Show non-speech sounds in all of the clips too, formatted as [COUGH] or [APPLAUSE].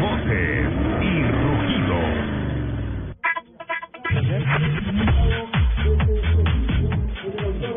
Voces y rugidos.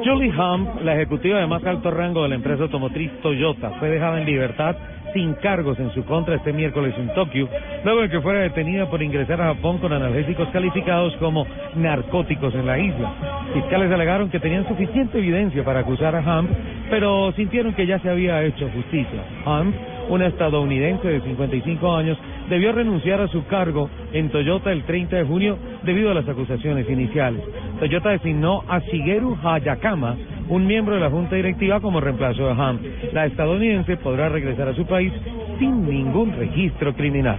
Julie Hump, la ejecutiva de más alto rango de la empresa automotriz Toyota, fue dejada en libertad sin cargos en su contra este miércoles en Tokio, luego de que fuera detenida por ingresar a Japón con analgésicos calificados como narcóticos en la isla. Fiscales alegaron que tenían suficiente evidencia para acusar a Hump, pero sintieron que ya se había hecho justicia. Hump, una estadounidense de 55 años, debió renunciar a su cargo en Toyota el 30 de junio debido a las acusaciones iniciales. Toyota designó a Shigeru Hayakama, un miembro de la junta directiva, como reemplazo de Ham. La estadounidense podrá regresar a su país sin ningún registro criminal.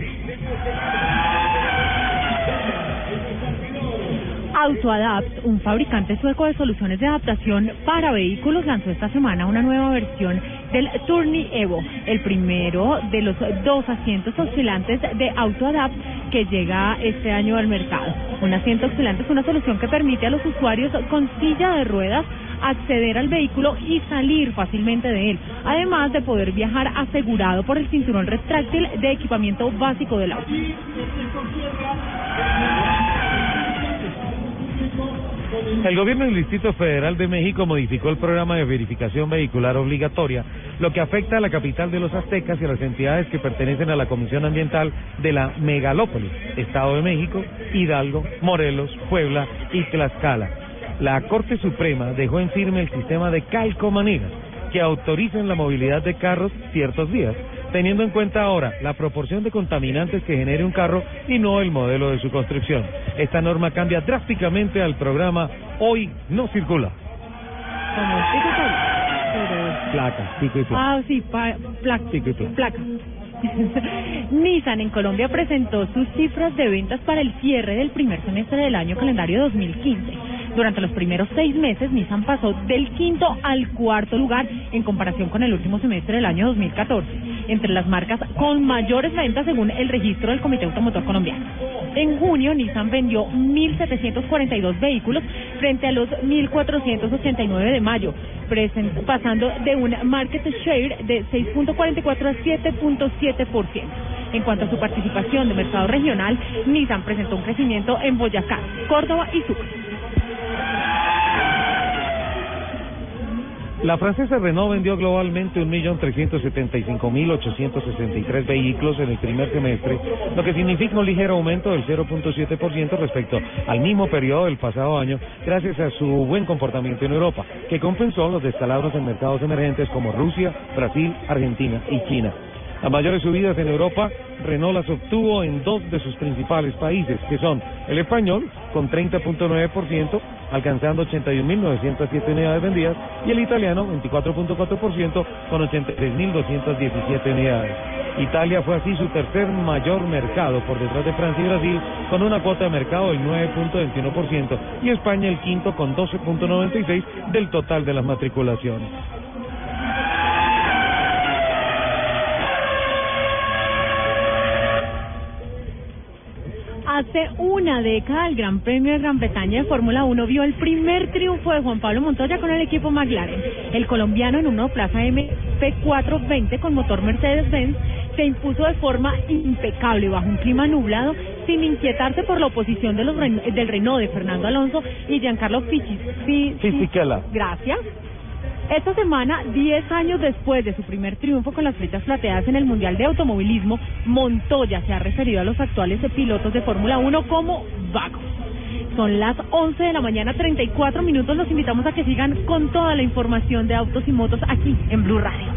AutoAdapt, un fabricante sueco de soluciones de adaptación para vehículos, lanzó esta semana una nueva versión del Tourney Evo, el primero de los dos asientos oscilantes de AutoAdapt que llega este año al mercado. Un asiento oscilante es una solución que permite a los usuarios con silla de ruedas acceder al vehículo y salir fácilmente de él, además de poder viajar asegurado por el cinturón retráctil de equipamiento básico del auto. El gobierno del Distrito Federal de México modificó el programa de verificación vehicular obligatoria, lo que afecta a la capital de los aztecas y a las entidades que pertenecen a la Comisión Ambiental de la Megalópolis, Estado de México, Hidalgo, Morelos, Puebla y Tlaxcala. La Corte Suprema dejó en firme el sistema de calcomanías que autorizan la movilidad de carros ciertos días, teniendo en cuenta ahora la proporción de contaminantes que genere un carro y no el modelo de su construcción. Esta norma cambia drásticamente al programa Hoy no circula. Como el pico y pala, pero- Placa, pico y placa. Ah, sí, pa- placa. Pico y placa. placa. [LAUGHS] Nissan en Colombia presentó sus cifras de ventas para el cierre del primer semestre del año calendario 2015. Durante los primeros seis meses, Nissan pasó del quinto al cuarto lugar en comparación con el último semestre del año 2014, entre las marcas con mayores ventas según el registro del Comité Automotor Colombiano. En junio, Nissan vendió 1.742 vehículos frente a los 1.489 de mayo, pasando de un market share de 6.44 a 7.7%. En cuanto a su participación de mercado regional, Nissan presentó un crecimiento en Boyacá, Córdoba y Sucre. La francesa Renault vendió globalmente 1.375.863 vehículos en el primer semestre, lo que significa un ligero aumento del 0.7% respecto al mismo periodo del pasado año, gracias a su buen comportamiento en Europa, que compensó los descalabros en mercados emergentes como Rusia, Brasil, Argentina y China. Las mayores subidas en Europa, Renault las obtuvo en dos de sus principales países, que son el español, con 30.9%, alcanzando 81.907 unidades vendidas, y el italiano, 24.4%, con 83.217 unidades. Italia fue así su tercer mayor mercado por detrás de Francia y Brasil, con una cuota de mercado del 9.21%, y España el quinto con 12.96% del total de las matriculaciones. Hace una década el Gran Premio de Gran Bretaña de Fórmula 1 vio el primer triunfo de Juan Pablo Montoya con el equipo McLaren. El colombiano en un monoplaza MP420 con motor Mercedes-Benz se impuso de forma impecable bajo un clima nublado sin inquietarse por la oposición de los del Renault de Fernando Alonso y Giancarlo Fichi. Fi- fi- Fisichella. Gracias. Esta semana, 10 años después de su primer triunfo con las flechas plateadas en el Mundial de Automovilismo, Montoya se ha referido a los actuales pilotos de Fórmula 1 como vagos. Son las 11 de la mañana, 34 minutos. Los invitamos a que sigan con toda la información de autos y motos aquí en Blue Radio.